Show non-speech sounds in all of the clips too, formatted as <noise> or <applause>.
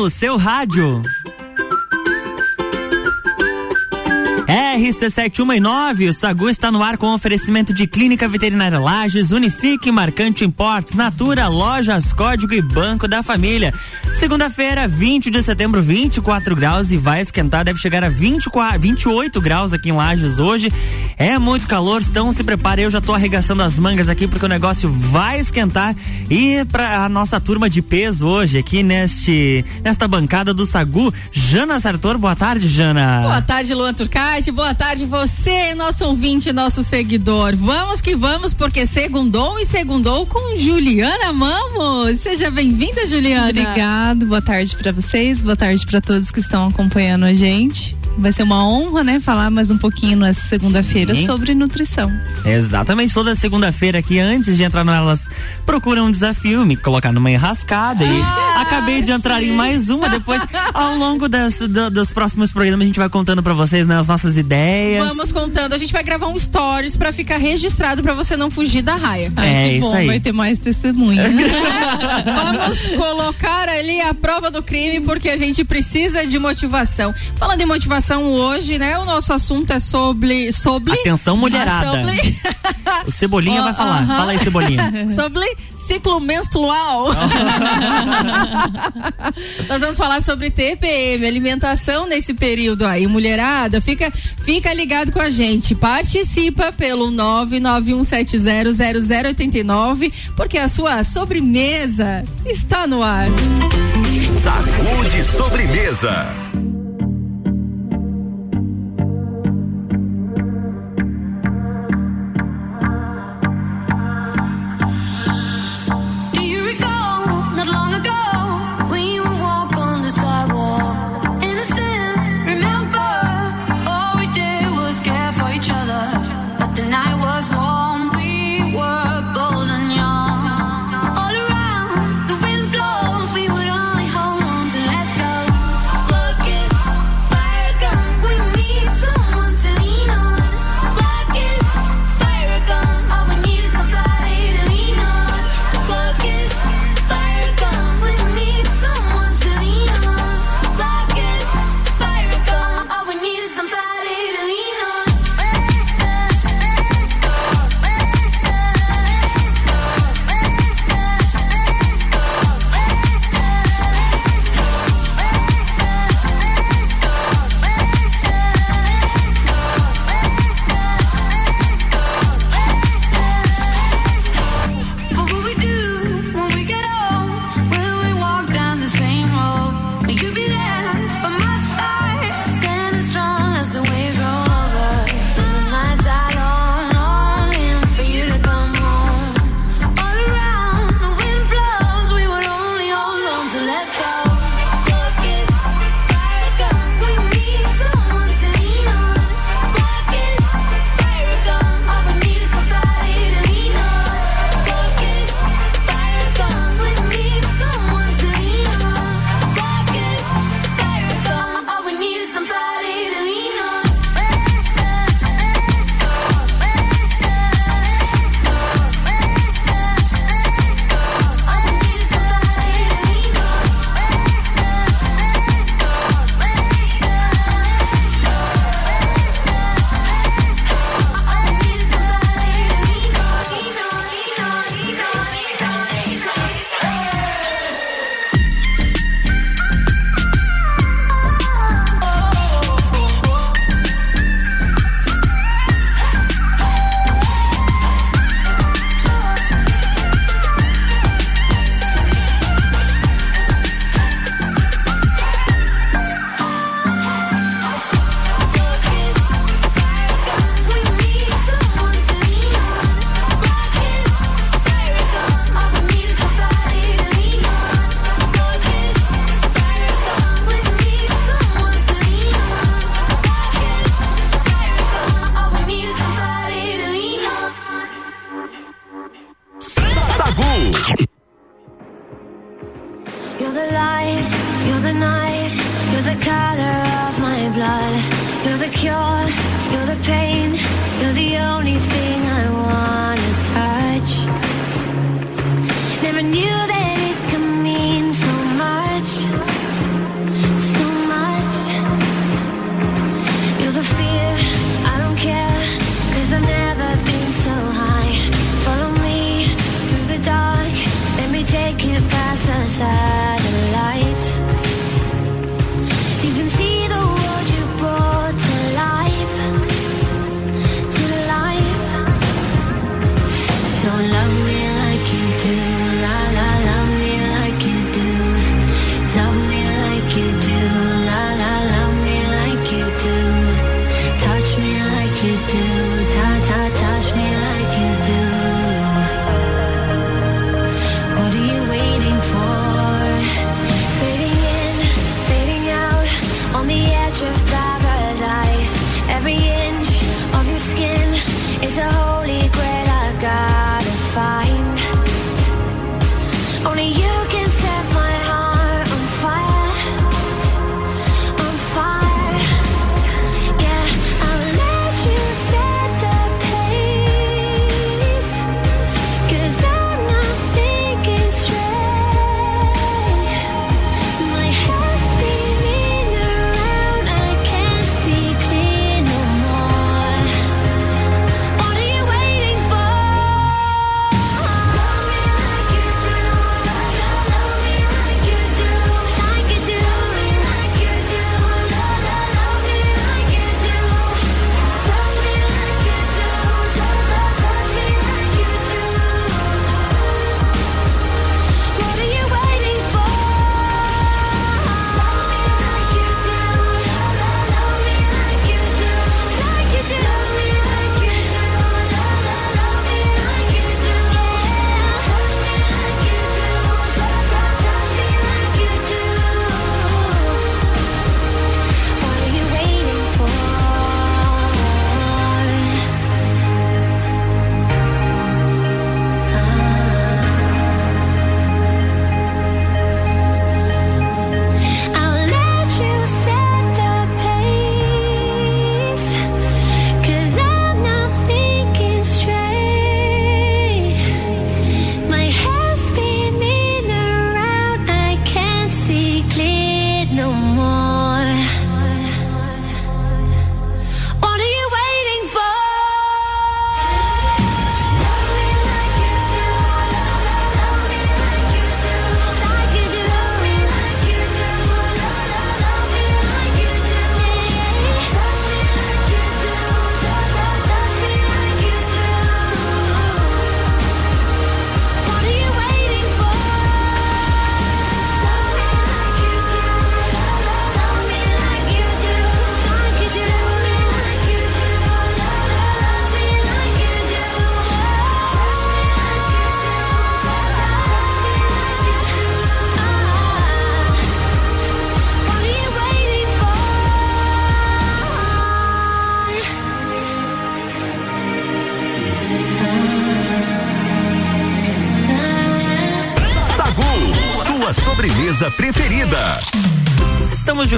no seu rádio. RC7109, o Sagu está no ar com oferecimento de Clínica Veterinária Lages, Unifique, Marcante Importes, Natura, Lojas, Código e Banco da Família. Segunda-feira, 20 de setembro, 24 graus e vai esquentar, deve chegar a 24, 28 graus aqui em Lages hoje. É muito calor, então se prepare, eu já tô arregaçando as mangas aqui porque o negócio vai esquentar. E para a nossa turma de peso hoje aqui neste nesta bancada do Sagu, Jana Sartor, boa tarde, Jana. Boa tarde, Luan Turcati, boa tarde você, nosso ouvinte, nosso seguidor. Vamos que vamos, porque segundou e segundou com Juliana Mamos. Seja bem-vinda, Juliana. Obrigado, boa tarde para vocês, boa tarde para todos que estão acompanhando a gente. Vai ser uma honra, né, falar mais um pouquinho nessa segunda-feira sobre nutrição. Exatamente, toda segunda-feira aqui, antes de entrar nelas, procura um desafio, me colocar numa enrascada e Ah, acabei de entrar em mais uma. Depois, ao longo das, do- dos próximos programas, a gente vai contando pra vocês né, as nossas ideias. Vamos contando, a gente vai gravar um stories pra ficar registrado pra você não fugir da raia. Ai, É, isso bom, aí. vai ter mais testemunha. <laughs> Vamos colocar ali a prova do crime porque a gente precisa de motivação. Falando em motivação hoje, né? O nosso assunto é sobre sobre Atenção, mulherada. Ah, sobre, <laughs> O Cebolinha Ó, vai falar. aham. Fala aí, Cebolinha. <laughs> sobre ciclo menstrual. <laughs> Nós vamos falar sobre TPM, alimentação nesse período aí. Mulherada, fica, fica ligado com a gente. Participa pelo 991700089, porque a sua sobremesa está no ar. Sagu de sobremesa.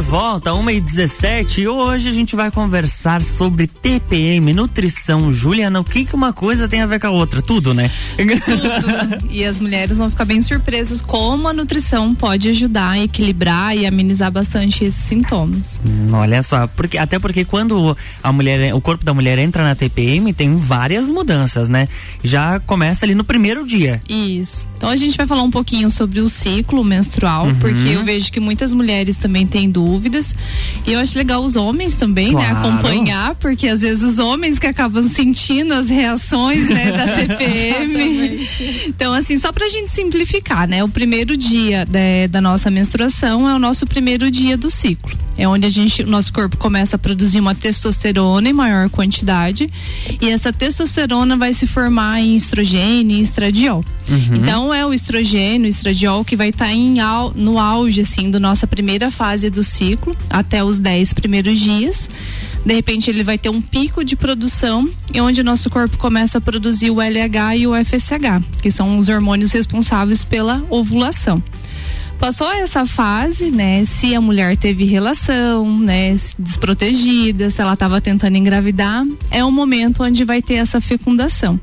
Volta, 1h17 e hoje a gente vai conversar sobre TPM, nutrição. Juliana, o que, que uma coisa tem a ver com a outra? Tudo, né? Tudo. e as mulheres vão ficar bem surpresas como a nutrição pode ajudar a equilibrar e amenizar bastante esses sintomas. Hum, olha só, porque, até porque quando a mulher, o corpo da mulher entra na TPM, tem várias mudanças, né? Já começa ali no primeiro dia. Isso. Então a gente vai falar um pouquinho sobre o ciclo menstrual, Uhum. porque eu vejo que muitas mulheres também têm dúvidas. E eu acho legal os homens também, né, Claro. acompanhar, porque às vezes os homens que acabam sentindo as reações, né, da <laughs> TPM. então, assim, só pra gente simplificar, né? O primeiro dia da- da nossa menstruação é o nosso primeiro dia do ciclo. É onde a gente, o nosso corpo começa a produzir uma testosterona em maior quantidade. E essa testosterona vai se formar em estrogênio e estradiol. Então é o estrogênio, o estradiol que vai estar em au- no auge assim da nossa primeira fase do ciclo, até os 10 primeiros dias. De repente ele vai ter um pico de produção e onde o nosso corpo começa a produzir o LH e o FSH, que são os hormônios responsáveis pela ovulação. Passou essa fase, né? Se a mulher teve relação, né? se Desprotegida, se ela estava tentando engravidar, é o momento onde vai ter essa fecundação.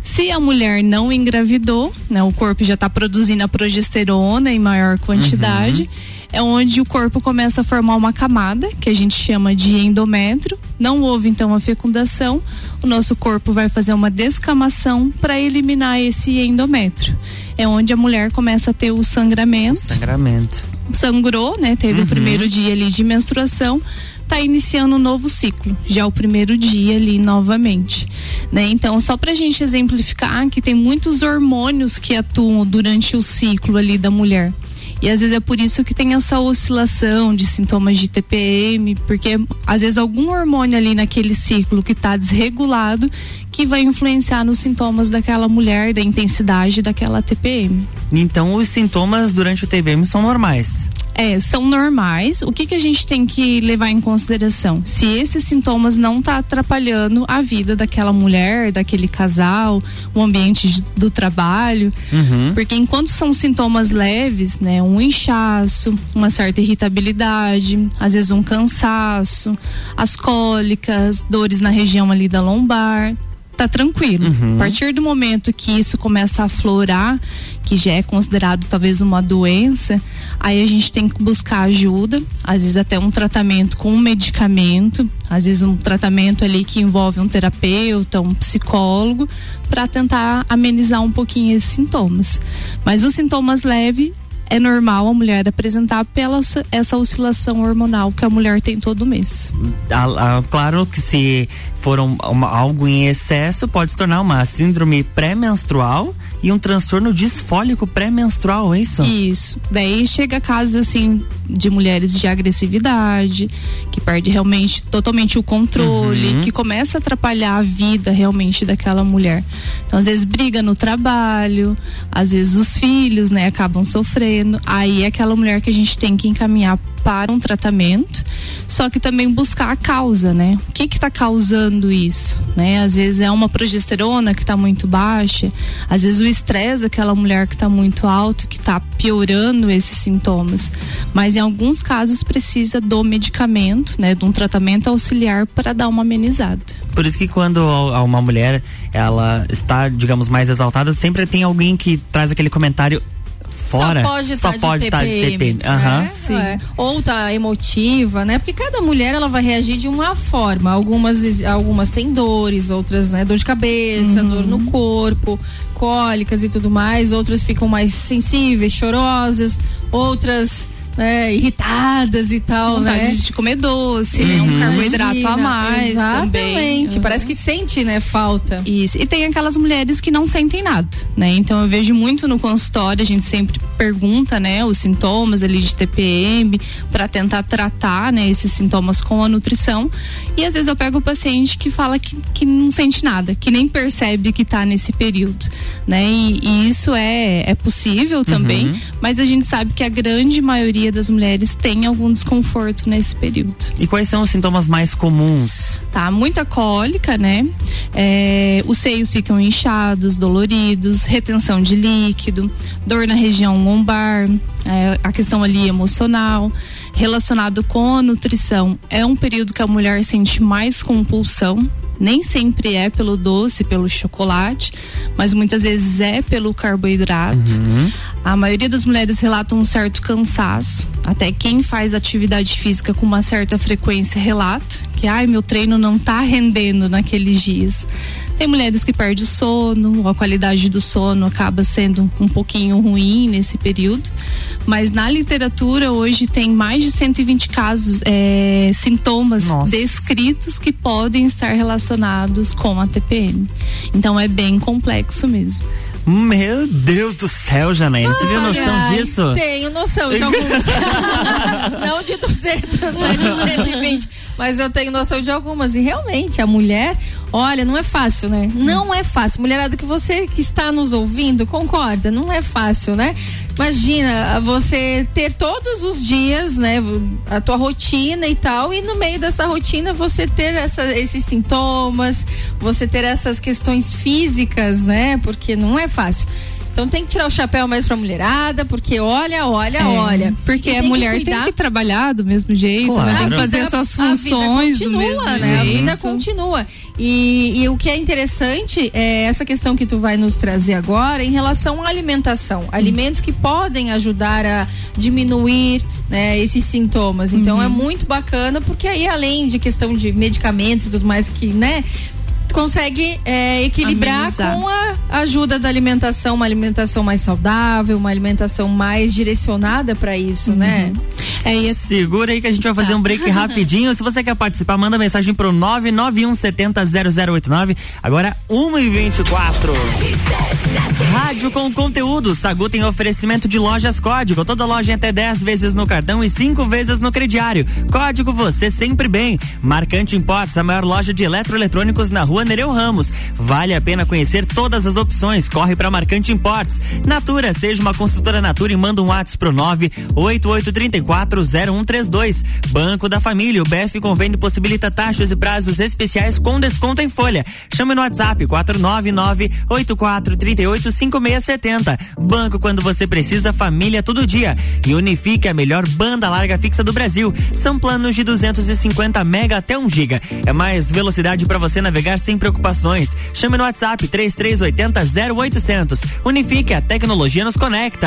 Se a mulher não engravidou, né? O corpo já está produzindo a progesterona em maior quantidade, é onde o corpo começa a formar uma camada, que a gente chama de endométrio. Não houve então a fecundação, o nosso corpo vai fazer uma descamação para eliminar esse endométrio. É onde a mulher começa a ter o sangramento Sangramento. sangrou, né? Teve o primeiro dia ali de menstruação, tá iniciando um novo ciclo, já o primeiro dia ali novamente, né? Então, só pra gente exemplificar que tem muitos hormônios que atuam durante o ciclo ali da mulher. E às vezes é por isso que tem essa oscilação de sintomas de TPM, porque às vezes algum hormônio ali naquele ciclo que está desregulado que vai influenciar nos sintomas daquela mulher, da intensidade daquela TPM. Então os sintomas durante o TPM são normais. É, são normais. O que que a gente tem que levar em consideração? Se esses sintomas não tá atrapalhando a vida daquela mulher, daquele casal, o ambiente de- do trabalho, Uhum. porque enquanto são sintomas leves, né, um inchaço, uma certa irritabilidade, às vezes um cansaço, as cólicas, dores na região ali da lombar, tá tranquilo. A partir do momento que isso começa a aflorar, que já é considerado talvez uma doença, aí a gente tem que buscar ajuda, às vezes até um tratamento com um medicamento, às vezes um tratamento ali que envolve um terapeuta, um psicólogo, para tentar amenizar um pouquinho esses sintomas. Mas os sintomas leves é normal a mulher apresentar pela essa oscilação hormonal que a mulher tem todo mês. A- a- claro que se for um- algo em excesso, pode se tornar uma síndrome pré-menstrual e um transtorno disfólico pré-menstrual, é isso? Isso. Daí chega casos assim de mulheres de agressividade, que perde realmente totalmente o controle, Uhum. que começa a atrapalhar a vida realmente daquela mulher. Então, às vezes briga no trabalho, às vezes os filhos, né, acabam sofrendo. Aí é aquela mulher que a gente tem que encaminhar para um tratamento, só que também buscar a causa, né? O que que tá causando isso, né? Às vezes é uma progesterona que tá muito baixa, às vezes o estresse daquela mulher que tá muito alto, que tá piorando esses sintomas. Mas em alguns casos precisa do medicamento, né, de um tratamento auxiliar para dar uma amenizada. Por isso que quando uma mulher ela está, digamos, mais exaltada, sempre tem alguém que traz aquele comentário fora. Só pode Só estar pode de estar de TPM. TPM. Aham. né? Sim. É. Ou tá emotiva, né? Porque cada mulher ela vai reagir de uma forma. Algumas, algumas têm dores, outras, né? Dor de cabeça, dor no corpo, cólicas e tudo mais. Outras ficam mais sensíveis, chorosas. Outras, né? Irritadas e tal, Vontade né? de comer doce, né, um carboidrato a Imagina, mais também. Exatamente. Uhum. Parece que sente, né? Falta. Isso. E tem aquelas mulheres que não sentem nada, né? Então eu vejo muito no consultório, a gente sempre pergunta, né, os sintomas ali de TPM para tentar tratar, né, esses sintomas com a nutrição. E às vezes eu pego o paciente que fala que, que não sente nada, que nem percebe que tá nesse período, né? E, e isso é é possível também, mas a gente sabe que a grande maioria maioria das mulheres tem algum desconforto nesse período. E quais são os sintomas mais comuns? Tá, muita cólica, né? É, os seios ficam inchados, doloridos, retenção de líquido, dor na região lombar, é, a questão ali emocional, relacionado com a nutrição. É um período que a mulher sente mais compulsão, nem sempre é pelo doce, pelo chocolate, mas muitas vezes é pelo carboidrato. Uhum. A maioria das mulheres relatam um certo cansaço. Até quem faz atividade física com uma certa frequência relata que ai, meu treino não tá rendendo naqueles dias. Tem mulheres que perdem o sono, a qualidade do sono acaba sendo um pouquinho ruim nesse período. Mas na literatura hoje tem mais de 120 casos, é, sintomas Nossa. descritos que podem estar relacionados com a TPM. Então é bem complexo mesmo. Meu Deus do céu, Janaína, você tem noção disso? Tenho noção de alguns. <laughs> não de 200, né, de 120. Mas eu tenho noção de algumas. E realmente, a mulher, olha, não é fácil, né? Não é fácil. Mulherada que você que está nos ouvindo, concorda? Não é fácil, né? Imagina você ter todos os dias, né, a tua rotina e tal, e no meio dessa rotina você ter essa, esses sintomas, você ter essas questões físicas, né? Porque não é fácil. Então tem que tirar o chapéu mais pra mulherada, porque olha, olha, É, olha. Porque a tem mulher que tem cuidar que trabalhar do mesmo jeito, Claro. né? Tem que A fazer vida- suas a vida funções do continua, mesmo né? A jeito. vida continua. E, e o que é interessante é essa questão que tu vai nos trazer agora em relação à alimentação. Alimentos que podem ajudar a diminuir né, esses sintomas. Então Uhum. é muito bacana, porque aí, além de questão de medicamentos e tudo mais que, né? Consegue é, equilibrar Amenizar. com a ajuda da alimentação, uma alimentação mais saudável, uma alimentação mais direcionada para isso, né? É, e Segura aí que a gente vai fazer um break <laughs> rapidinho. Se você quer participar, manda mensagem pro 991700089. Agora 1h24. Rádio com conteúdo. Sagu tem oferecimento de lojas código. Toda loja até 10 vezes no cartão e 5 vezes no crediário. Código você sempre bem. Marcante Imports, a maior loja de eletroeletrônicos na rua Nereu Ramos. Vale a pena conhecer todas as opções. Corre para Marcante Imports. Natura, seja uma consultora Natura e manda um WhatsApp pro 988340132. Banco da Família, o BF Convênio possibilita taxas e prazos especiais com desconto em folha. Chame no WhatsApp 499-8438-5670. Banco quando você precisa, família todo dia. E Unifique, a melhor banda larga fixa do Brasil. São planos de 250 mega até 1 giga. É mais velocidade para você navegar sem preocupações. Chame no WhatsApp 3380 0800. Unifique, a tecnologia nos conecta.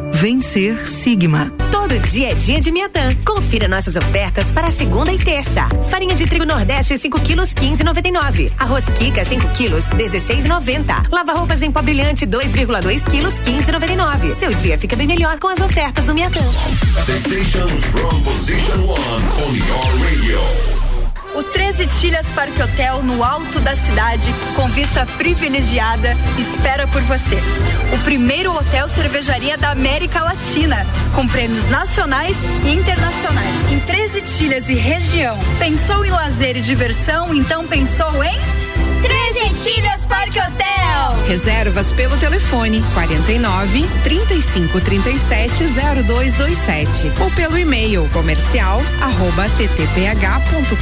Vencer Sigma. Todo dia é dia de Miatã. Confira nossas ofertas para segunda e terça. Farinha de trigo Nordeste 5 quilos 15,99. Arroz Kika 5 quilos 16,90. Lava roupas em pó brilhante 2,2 quilos 15,99. Seu dia fica bem melhor com as ofertas do Miatã. The station from position one on your radio. O 13 Tilhas Parque Hotel, no alto da cidade, com vista privilegiada, espera por você. O primeiro hotel cervejaria da América Latina, com prêmios nacionais e internacionais. Em 13 Tilhas e região. Pensou em lazer e diversão? Então pensou em 13 Tilhas Parque Hotel. Reservas pelo telefone 49 35 37 0227 ou pelo e-mail comercial arroba ttph.com.br.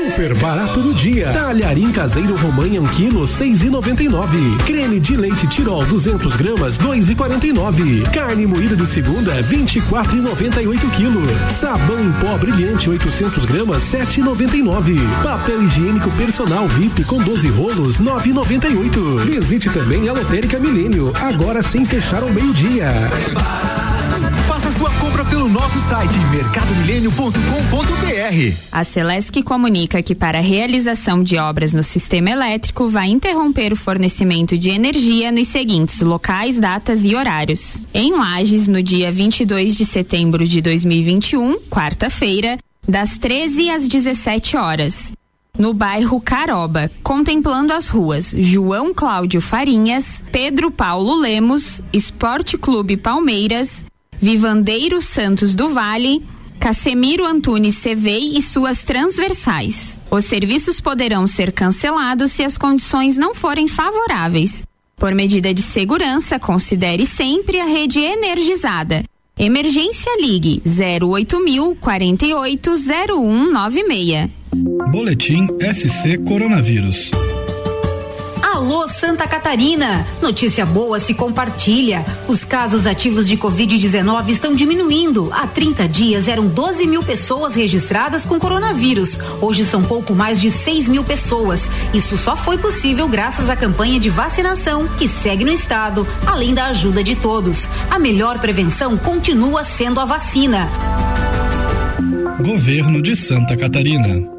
Super barato do dia. Talharim caseiro romanha 1 quilo, seis noventa e nove. Creme de leite tirol 200 gramas, dois e quarenta e nove. Carne moída de segunda, vinte e quatro e noventa e oito quilos. Sabão em pó brilhante 800 gramas, sete e noventa e nove. Papel higiênico personal VIP com 12 rolos, nove e noventa e oito. Visite também a Lotérica Milênio, agora sem fechar ao meio-dia. Faça sua compra pelo nosso site mercadomilênio.com.br. A Celesc comunica que para a realização de obras no sistema elétrico vai interromper o fornecimento de energia nos seguintes locais, datas e horários. Em Lages, no dia 22 de setembro de 2021, quarta-feira, das 13 às 17 horas. No bairro Caroba, contemplando as ruas João Cláudio Farinhas, Pedro Paulo Lemos, Esporte Clube Palmeiras, Vivandeiro Santos do Vale, Casemiro Antunes Cevei e suas transversais. Os serviços poderão ser cancelados se as condições não forem favoráveis. Por medida de segurança, considere sempre a rede energizada. Emergência Ligue 08000 48 0196. Boletim SC Coronavírus. Alô Santa Catarina! Notícia boa se compartilha. Os casos ativos de Covid-19 estão diminuindo. Há 30 dias eram 12 mil pessoas registradas com coronavírus. Hoje são pouco mais de 6 mil pessoas. Isso só foi possível graças à campanha de vacinação que segue no estado, além da ajuda de todos. A melhor prevenção continua sendo a vacina. Governo de Santa Catarina.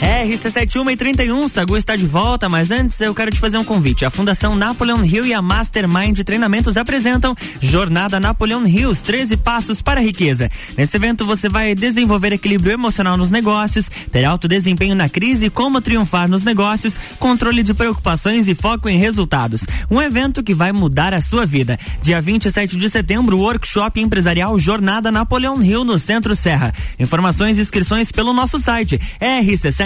RC71 e 31, Sagu está de volta, mas antes eu quero te fazer um convite. A Fundação Napoleon Hill e a Mastermind Treinamentos apresentam Jornada Napoleon Hills, 13 passos para a riqueza. Nesse evento você vai desenvolver equilíbrio emocional nos negócios, ter alto desempenho na crise, como triunfar nos negócios, controle de preocupações e foco em resultados. Um evento que vai mudar a sua vida. Dia 27 de setembro, workshop empresarial Jornada Napoleon Hill no Centro Serra. Informações e inscrições pelo nosso site rc7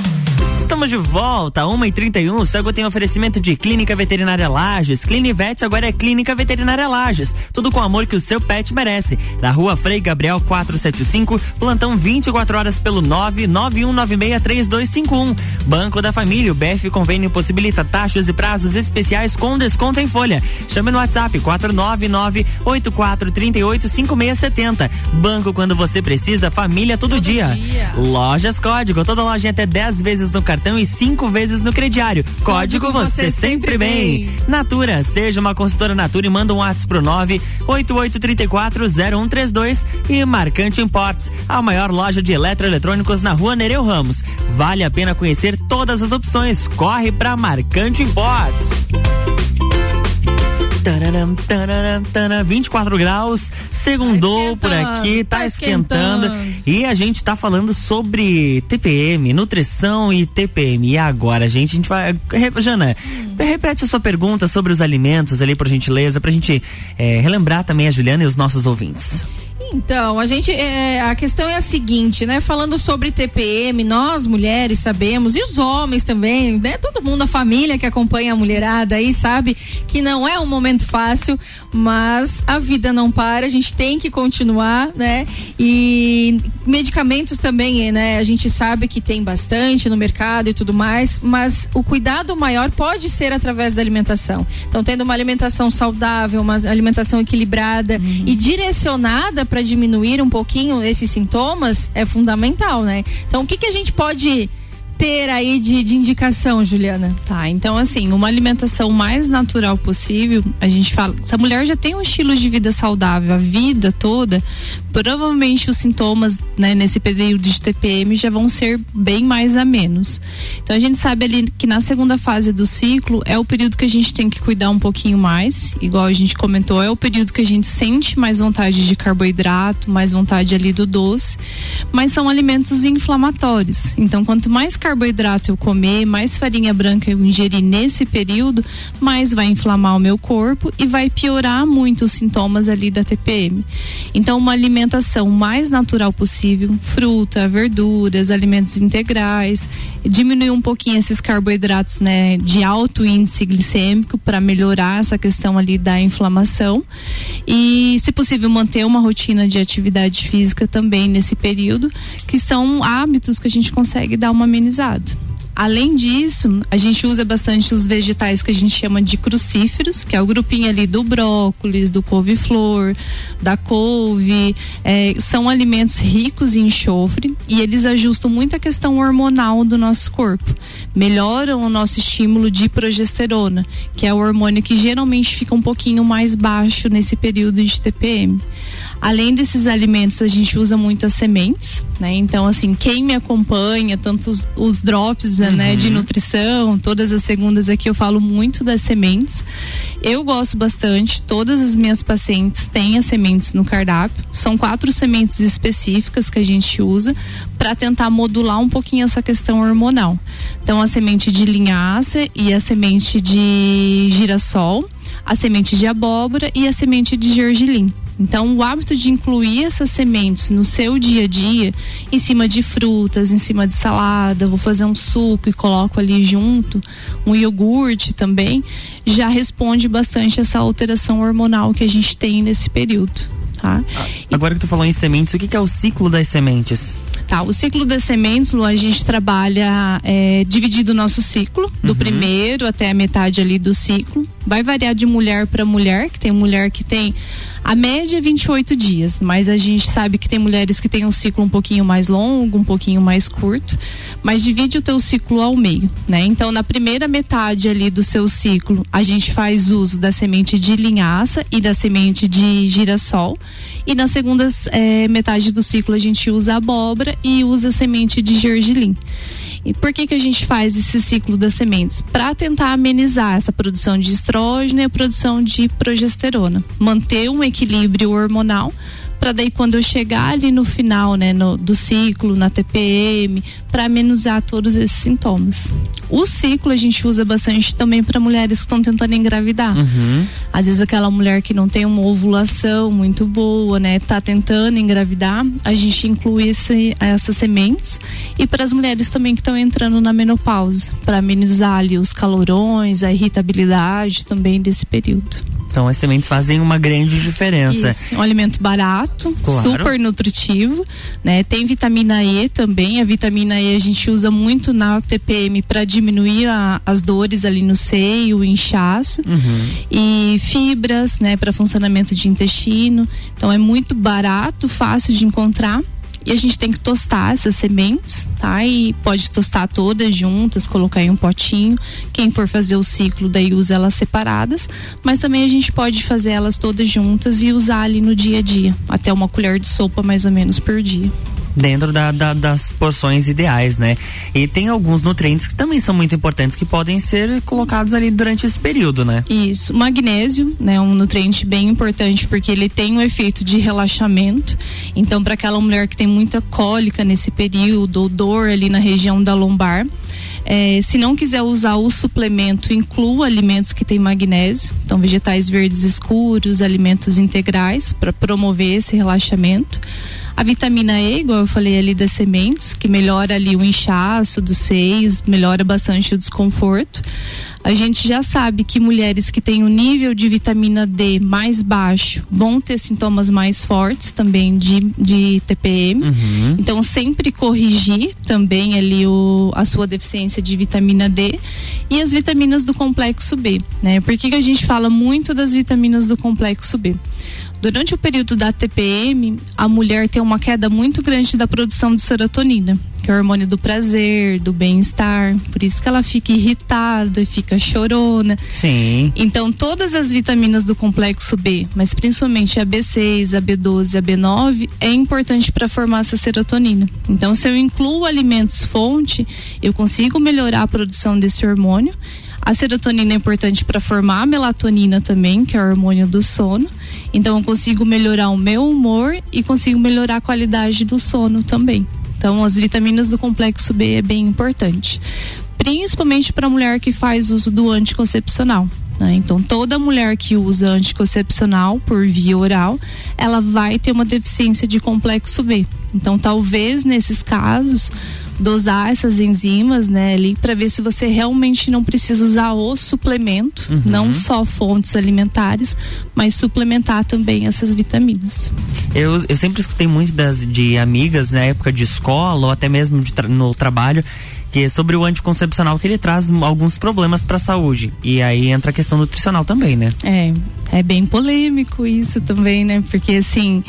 Estamos de volta, 1 e 31 O Sago tem oferecimento de Clínica Veterinária Lages. Clinivete agora é Clínica Veterinária Lages. Tudo com o amor que o seu pet merece. Na rua Frei Gabriel 475, plantão 24 horas pelo 991963251. Banco da Família, o BF Convênio possibilita taxas e prazos especiais com desconto em folha. Chame no WhatsApp 499-8438-5670. Banco quando você precisa, família todo, Todo dia. dia. Lojas Código, toda loja em até 10 vezes no cartão cartão e cinco vezes no crediário. Código, você, sempre bem. Natura, seja uma consultora Natura e manda um WhatsApp pro 988340132 e Marcante Imports, a maior loja de eletroeletrônicos na rua Nereu Ramos. Vale a pena conhecer todas as opções. Corre pra Marcante Imports. Tararam, tararam, tararam, 24 graus, segundou por aqui, tá, tá esquentando. esquentando. E a gente tá falando sobre TPM, nutrição e TPM. E agora, gente, a gente vai. Jana, repete a sua pergunta sobre os alimentos ali, por gentileza, pra gente eh, relembrar também a Juliana e os nossos ouvintes. Então, a gente, é, a questão é a seguinte, né? Falando sobre TPM, nós mulheres sabemos, e os homens também, né? Todo mundo, a família que acompanha a mulherada aí sabe que não é um momento fácil, mas a vida não para, a gente tem que continuar, né? E medicamentos também, né? A gente sabe que tem bastante no mercado e tudo mais, mas o cuidado maior pode ser através da alimentação. Então, tendo uma alimentação saudável, uma alimentação equilibrada e direcionada para diminuir um pouquinho esses sintomas é fundamental, né? Então, o que, que a gente pode ter aí de, de indicação, Juliana? Tá, então assim, uma alimentação mais natural possível, a gente fala, se a mulher já tem um estilo de vida saudável a vida toda, provavelmente os sintomas, né, nesse período de TPM já vão ser bem mais a menos. Então a gente sabe ali que na segunda fase do ciclo é o período que a gente tem que cuidar um pouquinho mais, igual a gente comentou, é o período que a gente sente mais vontade de carboidrato, mais vontade ali do doce, mas são alimentos inflamatórios. Então quanto mais carboidrato eu comer, mais farinha branca eu ingerir nesse período, mais vai inflamar o meu corpo e vai piorar muito os sintomas ali da TPM. Então, uma alimentação mais natural possível, fruta, verduras, alimentos integrais, diminuir um pouquinho esses carboidratos, né, de alto índice glicêmico para melhorar essa questão ali da inflamação e, se possível, manter uma rotina de atividade física também nesse período, que são hábitos que a gente consegue dar uma amenizada. Além disso, a gente usa bastante os vegetais que a gente chama de crucíferos, que é o grupinho ali do brócolis, do couve-flor, da couve. É, são alimentos ricos em enxofre e eles ajustam muito a questão hormonal do nosso corpo. Melhoram o nosso estímulo de progesterona, que é o hormônio que geralmente fica um pouquinho mais baixo nesse período de TPM. Além desses alimentos, a gente usa muito as sementes, né? Então, assim, quem me acompanha, tanto os, os drops, né, de nutrição, todas as segundas aqui eu falo muito das sementes. Eu gosto bastante, todas as minhas pacientes têm as sementes no cardápio. São quatro sementes específicas que a gente usa para tentar modular um pouquinho essa questão hormonal. Então, a semente de linhaça e a semente de girassol, a semente de abóbora e a semente de gergelim. Então, o hábito de incluir essas sementes no seu dia a dia, em cima de frutas, em cima de salada, vou fazer um suco e coloco ali junto, um iogurte também, já responde bastante essa alteração hormonal que a gente tem nesse período, tá? Agora que tu falou em sementes, o que, que é o ciclo das sementes? Tá, o ciclo das sementes, Lu, a gente trabalha é, dividido o nosso ciclo, do primeiro até a metade ali do ciclo. Vai variar de mulher para mulher, que tem mulher que tem a média é 28 dias, mas a gente sabe que tem mulheres que têm um ciclo um pouquinho mais longo, um pouquinho mais curto, mas divide o teu ciclo ao meio, né? Então, na primeira metade ali do seu ciclo, a gente faz uso da semente de linhaça e da semente de girassol, e na segunda eh, metade do ciclo a gente usa abóbora e usa semente de gergelim. E por que que a gente faz esse ciclo das sementes? Para tentar amenizar essa produção de estrógeno e a produção de progesterona, manter um equilíbrio hormonal para daí quando eu chegar ali no final, né, no, do ciclo, na TPM, para amenizar todos esses sintomas. O ciclo a gente usa bastante também para mulheres que estão tentando engravidar. Uhum. Às vezes aquela mulher que não tem uma ovulação muito boa, né, tá tentando engravidar, a gente inclui esse, essas sementes e para as mulheres também que estão entrando na menopausa, para amenizar ali os calorões, a irritabilidade também desse período. Então as sementes fazem uma grande diferença. Isso, um alimento barato, Claro. super nutritivo, né? Tem vitamina E também. A vitamina E a gente usa muito na TPM para diminuir a- as dores ali no seio, o inchaço e fibras, né, para funcionamento de intestino. Então é muito barato, fácil de encontrar. E a gente tem que tostar essas sementes, tá? E pode tostar todas juntas, colocar em um potinho. Quem for fazer o ciclo, daí usa elas separadas. Mas também a gente pode fazer elas todas juntas e usar ali no dia a dia. Até uma colher de sopa mais ou menos por dia dentro da, da, das porções ideais, né? E tem alguns nutrientes que também são muito importantes que podem ser colocados ali durante esse período, né? Isso, magnésio, né, um nutriente bem importante porque ele tem um efeito de relaxamento. Então, para aquela mulher que tem muita cólica nesse período, ou dor ali na região da lombar, é, se não quiser usar o suplemento, inclua alimentos que têm magnésio, então vegetais verdes escuros, alimentos integrais para promover esse relaxamento. A vitamina E, igual eu falei ali das sementes, que melhora ali o inchaço dos seios, melhora bastante o desconforto. A gente já sabe que mulheres que têm o um nível de vitamina D mais baixo vão ter sintomas mais fortes também de, de TPM. Uhum. Então, sempre corrigir também ali o, a sua deficiência de vitamina D e as vitaminas do complexo B, né? Por que, que a gente fala muito das vitaminas do complexo B? Durante o período da TPM, a mulher tem uma queda muito grande da produção de serotonina, que é o hormônio do prazer, do bem-estar. Por isso que ela fica irritada, fica chorona. Sim. Então, todas as vitaminas do complexo B, mas principalmente a B6, a B12 e a B9, é importante para formar essa serotonina. Então, se eu incluo alimentos fonte, eu consigo melhorar a produção desse hormônio. A serotonina é importante para formar a melatonina também, que é o hormônio do sono. Então eu consigo melhorar o meu humor e consigo melhorar a qualidade do sono também. Então as vitaminas do complexo B é bem importante, principalmente para a mulher que faz uso do anticoncepcional. Né? Então toda mulher que usa anticoncepcional por via oral, ela vai ter uma deficiência de complexo B. Então talvez nesses casos dosar essas enzimas, né, ali para ver se você realmente não precisa usar o suplemento, uhum. não só fontes alimentares, mas suplementar também essas vitaminas. Eu, eu sempre escutei muito das de amigas na época de escola ou até mesmo tra no trabalho que é sobre o anticoncepcional que ele traz alguns problemas para a saúde. E aí entra a questão nutricional também, né? É, é bem polêmico isso também, né? Porque assim,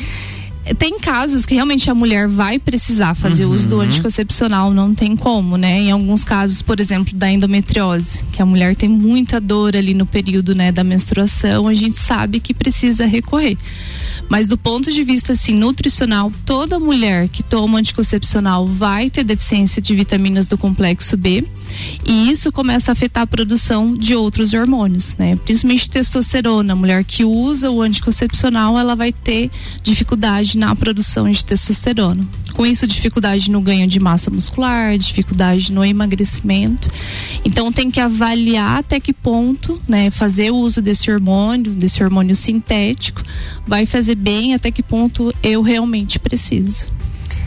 tem casos que realmente a mulher vai precisar fazer uhum. uso do anticoncepcional, não tem como, né? Em alguns casos, por exemplo, da endometriose, que a mulher tem muita dor ali no período, né, da menstruação, a gente sabe que precisa recorrer. Mas do ponto de vista assim nutricional, toda mulher que toma anticoncepcional vai ter deficiência de vitaminas do complexo B. E isso começa a afetar a produção de outros hormônios, né? Principalmente testosterona. A mulher que usa o anticoncepcional, ela vai ter dificuldade na produção de testosterona. Com isso, dificuldade no ganho de massa muscular, dificuldade no emagrecimento. Então, tem que avaliar até que ponto, né, fazer o uso desse hormônio, desse hormônio sintético, vai fazer bem, até que ponto eu realmente preciso.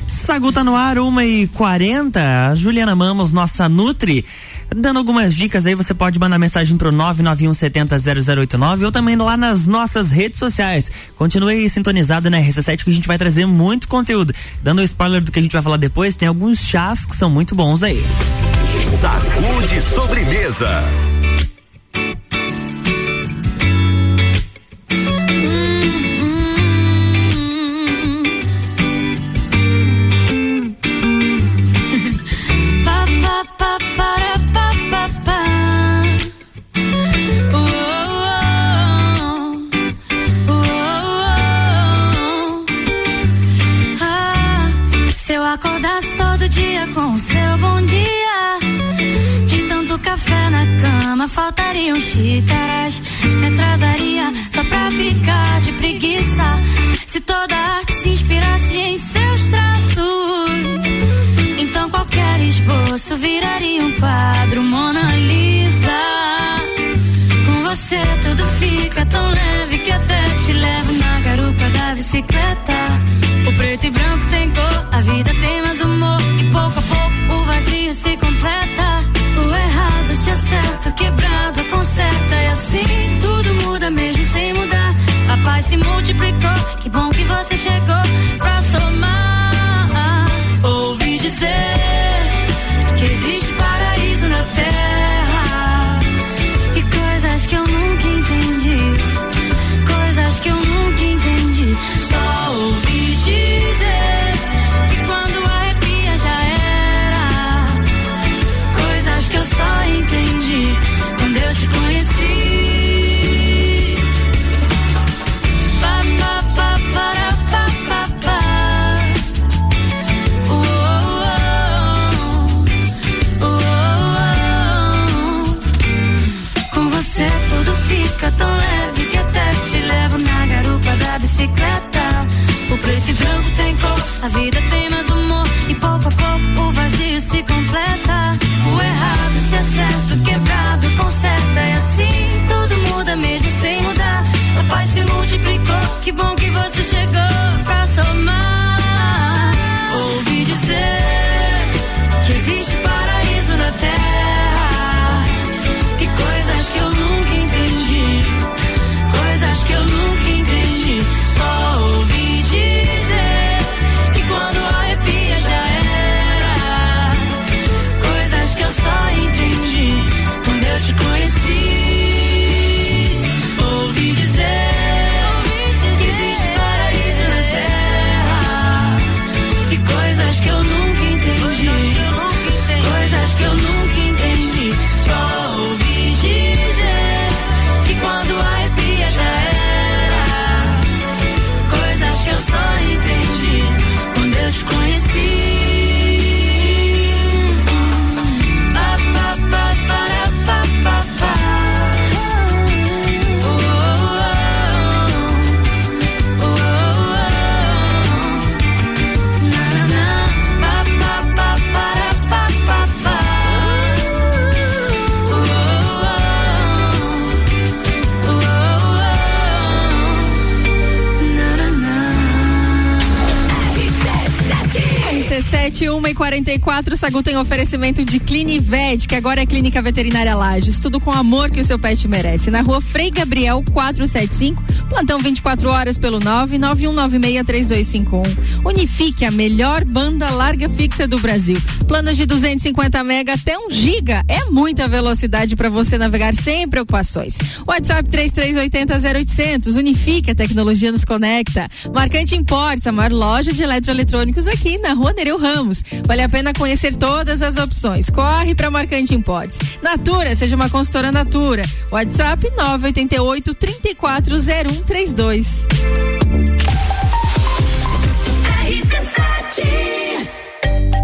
Sagu tá no ar, 1 e 40 Juliana Mamos, nossa Nutri, dando algumas dicas aí. Você pode mandar mensagem pro 991700089 ou também lá nas nossas redes sociais. Continue sintonizado na RC7 que a gente vai trazer muito conteúdo. Dando um spoiler do que a gente vai falar depois, tem alguns chás que são muito bons aí. Sagu de sobremesa. RC7, 1 e 44, Sagu tem oferecimento de Clinived, que agora é Clínica Veterinária Lages. Tudo com o amor que o seu pet merece. Na rua Frei Gabriel 475, plantão 24 horas pelo 991963251. Unifique, a melhor banda larga fixa do Brasil. Planos de 250 mega até 1 giga. É muita velocidade para você navegar sem preocupações. WhatsApp 3380 Unifique, a tecnologia nos conecta. Marcante Imports, a maior loja de eletroeletrônicos aqui na rua Nereu Ramos. Vale a pena conhecer todas as opções. Corre para Marcante Imports. Natura, seja uma consultora Natura. WhatsApp 988 340132.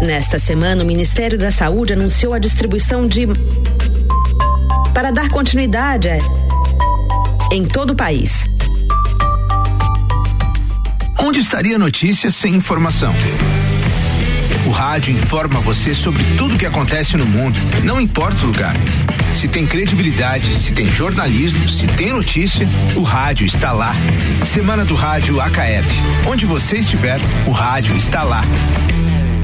Nesta semana, o Ministério da Saúde anunciou a distribuição de. para dar continuidade a- em todo o país. Onde estaria a notícia sem informação? O rádio informa você sobre tudo o que acontece no mundo, não importa o lugar. Se tem credibilidade, se tem jornalismo, se tem notícia, o rádio está lá. Semana do Rádio Acaerte. Onde você estiver, o rádio está lá.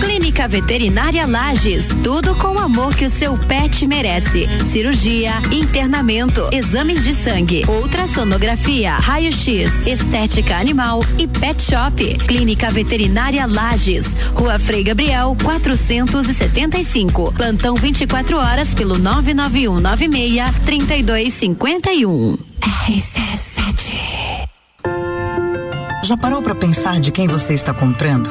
Clínica Veterinária Lages, tudo com o amor que o seu pet merece. Cirurgia, internamento, exames de sangue, ultrassonografia, raio-x, estética animal e pet shop. Clínica Veterinária Lages, Rua Frei Gabriel, 475. Plantão 24 horas pelo 99196 3251. Já parou para pensar de quem você está comprando?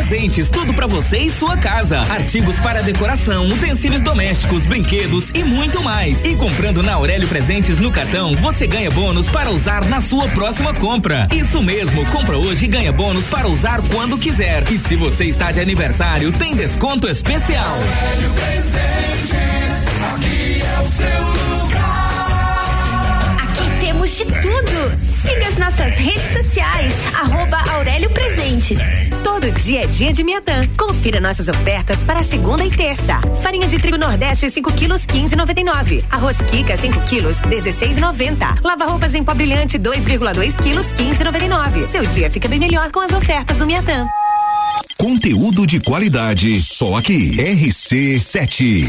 Presentes, tudo pra você e sua casa. Artigos para decoração, utensílios domésticos, brinquedos e muito mais. E comprando na Aurélio Presentes no cartão, você ganha bônus para usar na sua próxima compra. Isso mesmo, compra hoje e ganha bônus para usar quando quiser. E se você está de aniversário, tem desconto especial. Aurélio Presentes, aqui é o seu lugar. Aqui temos de tudo. Siga as nossas redes sociais, arroba Aurélio Presentes. Todo dia é dia de Miatã. Confira nossas ofertas para segunda e terça. Farinha de trigo Nordeste 5 quilos 15,99. Arroz Kika 5 quilos 16,90. Lava roupas em pó brilhante 2,2 quilos 15,99. Seu dia fica bem melhor com as ofertas do Miatã. Conteúdo de qualidade, só aqui. RC7.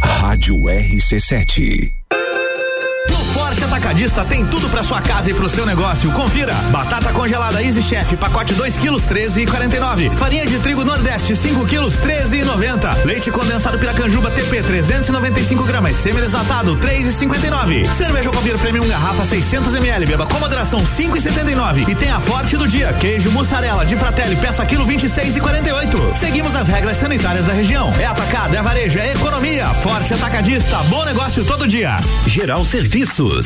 Rádio RC7. Forte Atacadista tem tudo pra sua casa e pro seu negócio. Confira: batata congelada Easy Chef, pacote 2 quilos 13 e 49. Farinha de trigo Nordeste 5 quilos 13 e 90. Leite condensado Piracanjuba TP 395 gramas, semi-desnatado 3 e 59. Cerveja Copir Premium garrafa 600 ml, beba com moderação 5 e 79. E tem a Forte do dia: queijo mussarela de Fratelli, peça quilo 26 e 48. Seguimos as regras sanitárias da região. É atacado, é varejo, é economia. Forte Atacadista, bom negócio todo dia. Geral Serviços,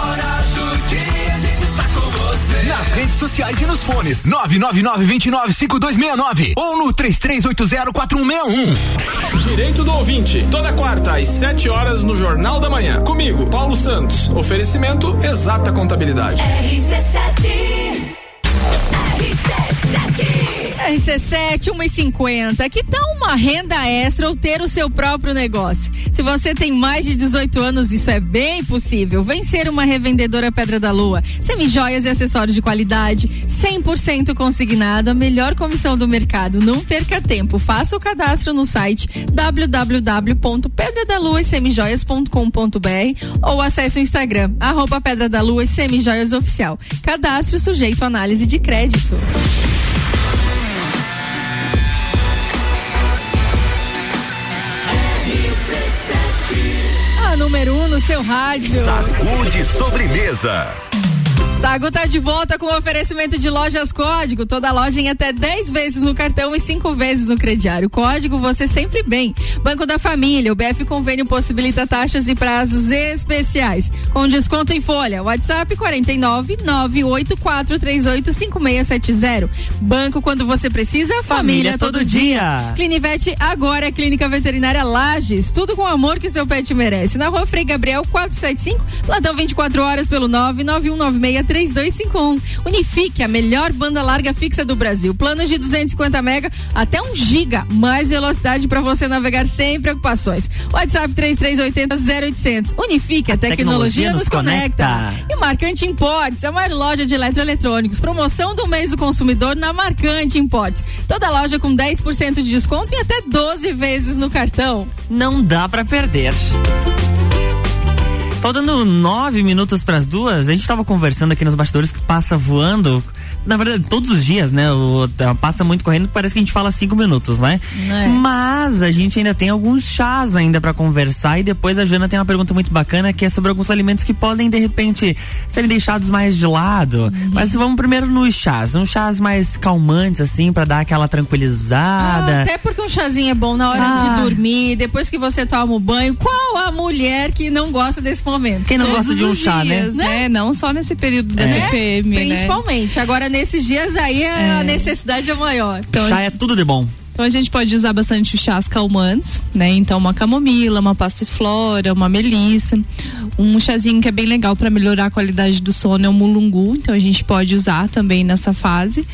Nas redes sociais e nos fones. 999-295269 ou no 33804161. Direito do ouvinte, toda quarta às 7 horas no Jornal da Manhã. Comigo, Paulo Santos. Oferecimento Exata Contabilidade. RC7 1,50. Que tal uma renda extra ou ter o seu próprio negócio? Se você tem mais de 18 anos, isso é bem possível. Vencer uma revendedora Pedra da Lua. Semijoias e acessórios de qualidade, 100% consignado, a melhor comissão do mercado. Não perca tempo. Faça o cadastro no site www.pedradaluasemijoias.com.br ou acesse o Instagram, arroba Pedra da Lua e Semijoias Oficial. Cadastro sujeito à análise de crédito. Número 1 um no seu rádio. Sacude sobremesa. Sagu tá de volta com oferecimento de lojas Código. Toda loja em até 10 vezes no cartão e 5 vezes no crediário. Código você sempre bem. Banco da Família. O BF Convênio possibilita taxas e prazos especiais. Com desconto em folha. WhatsApp 49 98438 5670. Banco quando você precisa. Família, Família todo, todo dia. dia. Clinivete agora é Clínica Veterinária Lages. Tudo com o amor que seu pet merece. Na rua Frei Gabriel 475. Plantão 24 horas pelo 99196 3251. Unifique, a melhor banda larga fixa do Brasil. Planos de 250 mega até 1 giga. Mais velocidade para você navegar sem preocupações. WhatsApp 3380 0800. Unifique, a, tecnologia, nos conecta. E Marcante Importes, a maior loja de eletroeletrônicos. Promoção do mês do consumidor na Marcante Importes. Toda loja com 10% de desconto e até 12 vezes no cartão. Não dá pra perder. Faltando nove minutos para as duas, a gente tava conversando aqui nos bastidores que passa voando. Na verdade, todos os dias, né? O, passa muito correndo, parece que a gente fala cinco minutos, né? É. Mas a gente ainda tem alguns chás ainda para conversar e depois a Jana tem uma pergunta muito bacana que é sobre alguns alimentos que podem de repente serem deixados mais de lado. Uhum. Mas vamos primeiro nos chás, uns chás mais calmantes assim para dar aquela tranquilizada. Ah, até porque um chazinho é bom na hora Ah. de dormir, depois que você toma o banho. Qual a mulher que não gosta desse momento? Quem não Todos gosta de um chá, né? dias, né? Não só nesse período da É. TPM, né? Principalmente. Agora, nesses dias aí, a É. necessidade é maior. Então, Chá é tudo de bom. Então a gente pode usar bastante os chás calmantes, né? Então uma camomila, uma passiflora, uma melissa. Um chazinho que é bem legal para melhorar a qualidade do sono é o mulungu, então a gente pode usar também nessa fase.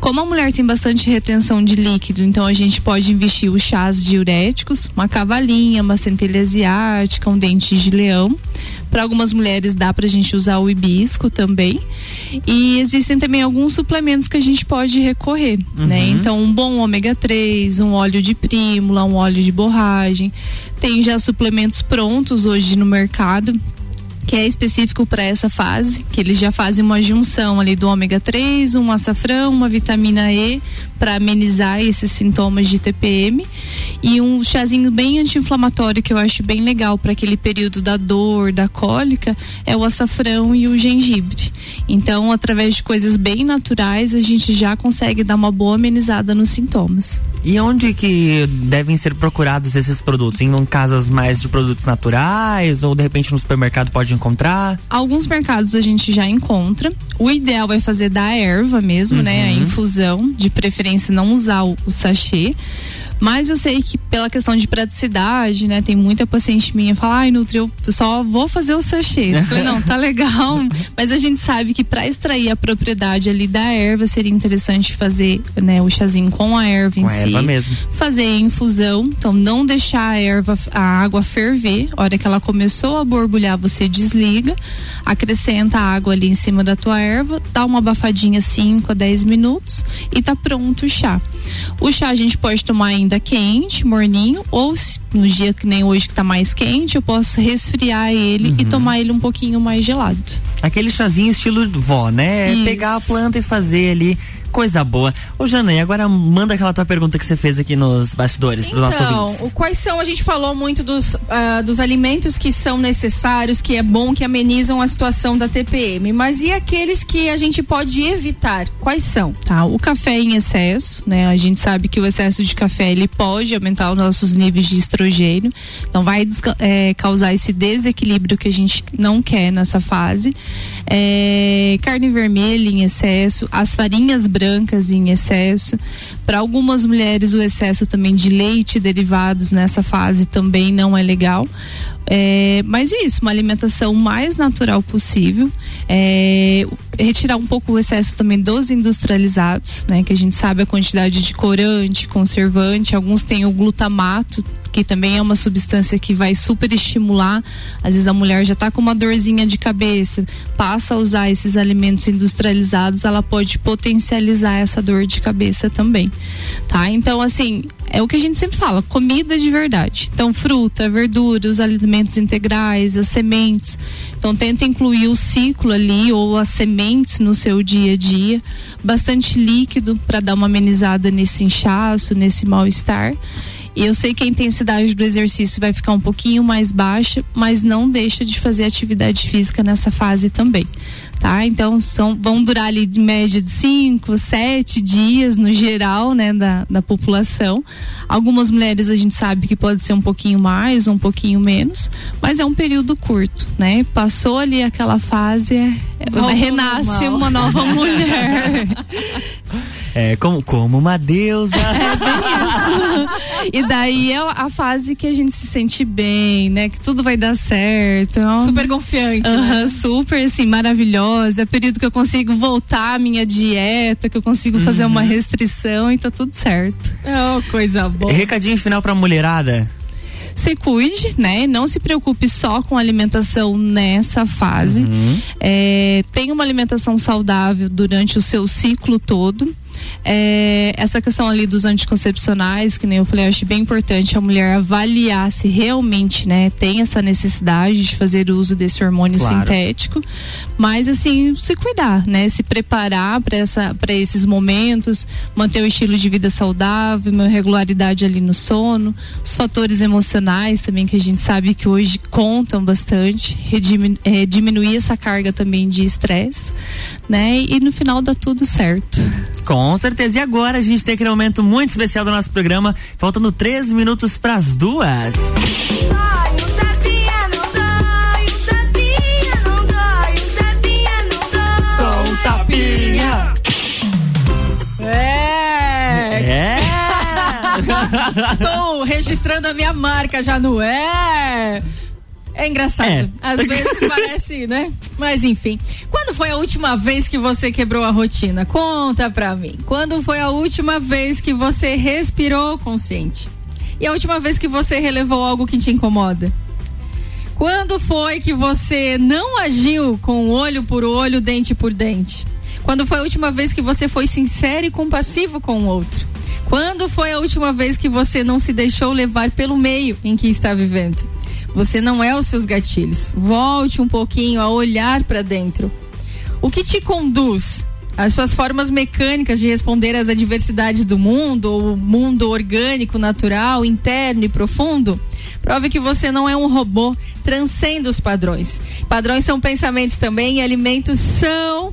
Como a mulher tem bastante retenção de líquido, então a gente pode investir os chás diuréticos, uma cavalinha, uma centelha asiática, um dente de leão. Para algumas mulheres dá pra gente usar o hibisco também. E existem também alguns suplementos que a gente pode recorrer, né? Uhum. Então, um bom ômega 3, um óleo de prímula, um óleo de borragem. Tem já suplementos prontos hoje no mercado que é específico para essa fase, que eles já fazem uma junção ali do ômega 3, um açafrão, uma vitamina E para amenizar esses sintomas de TPM e um chazinho bem anti-inflamatório que eu acho bem legal para aquele período da dor, da cólica, é o açafrão e o gengibre. Então, através de coisas bem naturais, a gente já consegue dar uma boa amenizada nos sintomas. E onde que devem ser procurados esses produtos? Em casas mais de produtos naturais ou de repente no supermercado pode encontrar? Alguns mercados a gente já encontra. O ideal é fazer da erva mesmo, né? A Uhum. infusão, de preferência não usar o, o sachê. Mas eu sei que pela questão de praticidade, né? Tem muita paciente minha que fala, ai, Nutri, eu só vou fazer o sachê. Eu falei, não, tá <laughs> legal. Mas a gente sabe que para extrair a propriedade ali da erva, seria interessante fazer, né, o chazinho com a erva em Com a si. erva mesmo. Fazer a infusão, então não deixar a erva, a água ferver. A hora que ela começou a borbulhar, você desliga, acrescenta a água ali em cima da tua erva, dá uma abafadinha 5 a 10 minutos e tá pronto o chá. O chá a gente pode tomar ainda quente, morninho, ou se, no dia que nem hoje que tá mais quente, eu posso resfriar ele e tomar ele um pouquinho mais gelado. Aquele chazinho estilo vó, né? Isso. Pegar a planta e fazer ali. Coisa boa. Ô, Jana, e agora manda aquela tua pergunta que você fez aqui nos bastidores pros nossos Então, ouvintes. o- quais são, a gente falou muito dos, ah, dos alimentos que são necessários, que é bom, que amenizam a situação da TPM. Mas e aqueles que a gente pode evitar? Quais são? Tá, o café em excesso, né? A gente sabe que o excesso de café ele pode aumentar os nossos níveis de estrogênio, então vai é, causar esse desequilíbrio que a gente não quer nessa fase. É, carne vermelha em excesso, as farinhas brancas em excesso. Para algumas mulheres o excesso também de leite derivados nessa fase também não é legal. É, mas é isso, uma alimentação mais natural possível. É, retirar um pouco o excesso também dos industrializados, né? Que a gente sabe a quantidade de corante, conservante, alguns têm o glutamato, que também é uma substância que vai super estimular. Às vezes a mulher já está com uma dorzinha de cabeça, passa a usar esses alimentos industrializados, ela pode potencializar essa dor de cabeça também, tá? Então, assim, é o que a gente sempre fala, comida de verdade. Então, fruta, verdura, os alimentos integrais, as sementes. Então, tenta incluir o ciclo ali ou as sementes no seu dia a dia. Bastante líquido para dar uma amenizada nesse inchaço, nesse mal-estar. E eu sei que a intensidade do exercício vai ficar um pouquinho mais baixa, mas não deixa de fazer atividade física nessa fase também. Tá? Então são, vão durar ali de média de 5, 7 dias no geral, né, da, da população. Algumas mulheres a gente sabe que pode ser um pouquinho mais, um pouquinho menos, mas é um período curto, né? Passou ali aquela fase, é, é- Volta renasce normal. uma nova <laughs> mulher. É, como, como uma deusa. <laughs> e daí é a fase que a gente se sente bem, né? Que tudo vai dar certo. Super confiante, Aham, né? Super, assim, maravilhosa. É o período que eu consigo voltar à minha dieta, que eu consigo fazer uma restrição e tá tudo certo. Oh, coisa boa. Recadinho final pra mulherada. se cuide, né? Não se preocupe só com alimentação nessa fase. É, tenha uma alimentação saudável durante o seu ciclo todo. É, essa questão ali dos anticoncepcionais, que nem eu falei, eu acho bem importante a mulher avaliar se realmente, né, tem essa necessidade de fazer uso desse hormônio Claro. sintético. Mas assim, se cuidar, né? Se preparar para essa para esses momentos, manter o estilo de vida saudável, uma regularidade ali no sono, os fatores emocionais também que a gente sabe que hoje contam bastante, eh, diminuir essa carga também de estresse, né? E no final dá tudo certo. Com certeza. E agora a gente tem aquele momento muito especial do nosso programa, faltando 13 minutos pras duas. Com um tapinha. É. É. <laughs> Estou registrando a minha marca já no é. É engraçado. É. Às vezes parece, né? Mas enfim. Quando foi a última vez que você quebrou a rotina? Conta pra mim. Quando foi a última vez que você respirou consciente? E a última vez que você relevou algo que te incomoda? Quando foi que você não agiu com olho por olho, dente por dente? Quando foi a última vez que você foi sincero e compassivo com o outro? Quando foi a última vez que você não se deixou levar pelo meio em que está vivendo? Você não é os seus gatilhos. Volte um pouquinho a olhar para dentro. O que te conduz? As suas formas mecânicas de responder às adversidades do mundo, o mundo orgânico, natural, interno e profundo? Prove que você não é um robô, transcenda os padrões. Padrões são pensamentos também e alimentos são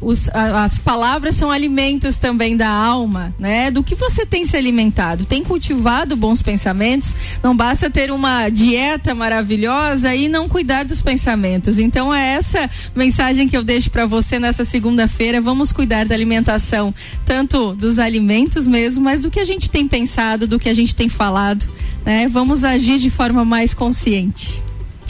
os- as palavras são alimentos também da alma, né? Do que você tem se alimentado? Tem cultivado bons pensamentos? Não basta ter uma dieta maravilhosa e não cuidar dos pensamentos. Então é essa mensagem que eu deixo para você nessa segunda-feira. Vamos cuidar da alimentação, tanto dos alimentos mesmo, mas do que a gente tem pensado, do que a gente tem falado, né? Vamos agir de forma mais consciente.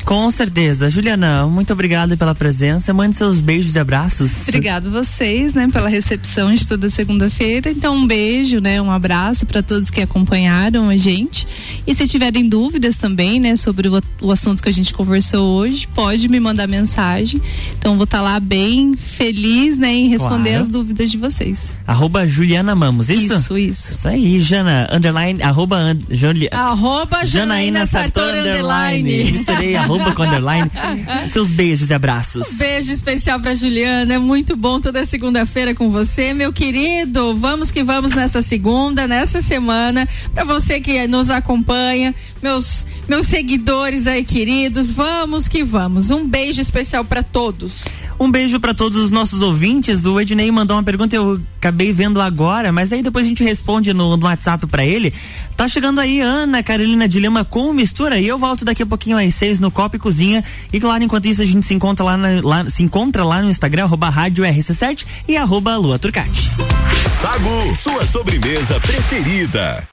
Com certeza. Juliana, muito obrigado pela presença. Mande seus beijos e abraços. Obrigado vocês, né, pela recepção de toda segunda-feira. Então, um beijo, né, um abraço para todos que acompanharam a gente. E se tiverem dúvidas também, né, sobre o, o assunto que a gente conversou hoje, pode me mandar mensagem. Então, vou estar lá bem feliz, né, em responder Claro. as dúvidas de vocês. Arroba Juliana Mamos, isso? Isso, isso. Isso aí, Jana, underline, arroba, and, Juli, Arroba Janaína Sartor, underline. Misturei arroba com underline. <laughs> Seus beijos e abraços. Um beijo especial pra Juliana. É muito bom toda segunda-feira com você, meu querido. Vamos que vamos nessa segunda, nessa semana. Pra você que nos acompanha, meus meus seguidores aí queridos, vamos que vamos. Um beijo especial pra todos. Um beijo pra todos os nossos ouvintes. O Ednei mandou uma pergunta, eu acabei vendo agora, mas aí depois a gente responde no, no WhatsApp pra ele. Tá chegando aí Ana Carolina de Lima com mistura e eu volto daqui a pouquinho às seis no Copa e Cozinha. E claro, enquanto isso a gente se encontra lá, na- lá- se encontra lá no Instagram, arroba rádio RC7 e arroba Lua Turcati. Sagu, sua sobremesa preferida.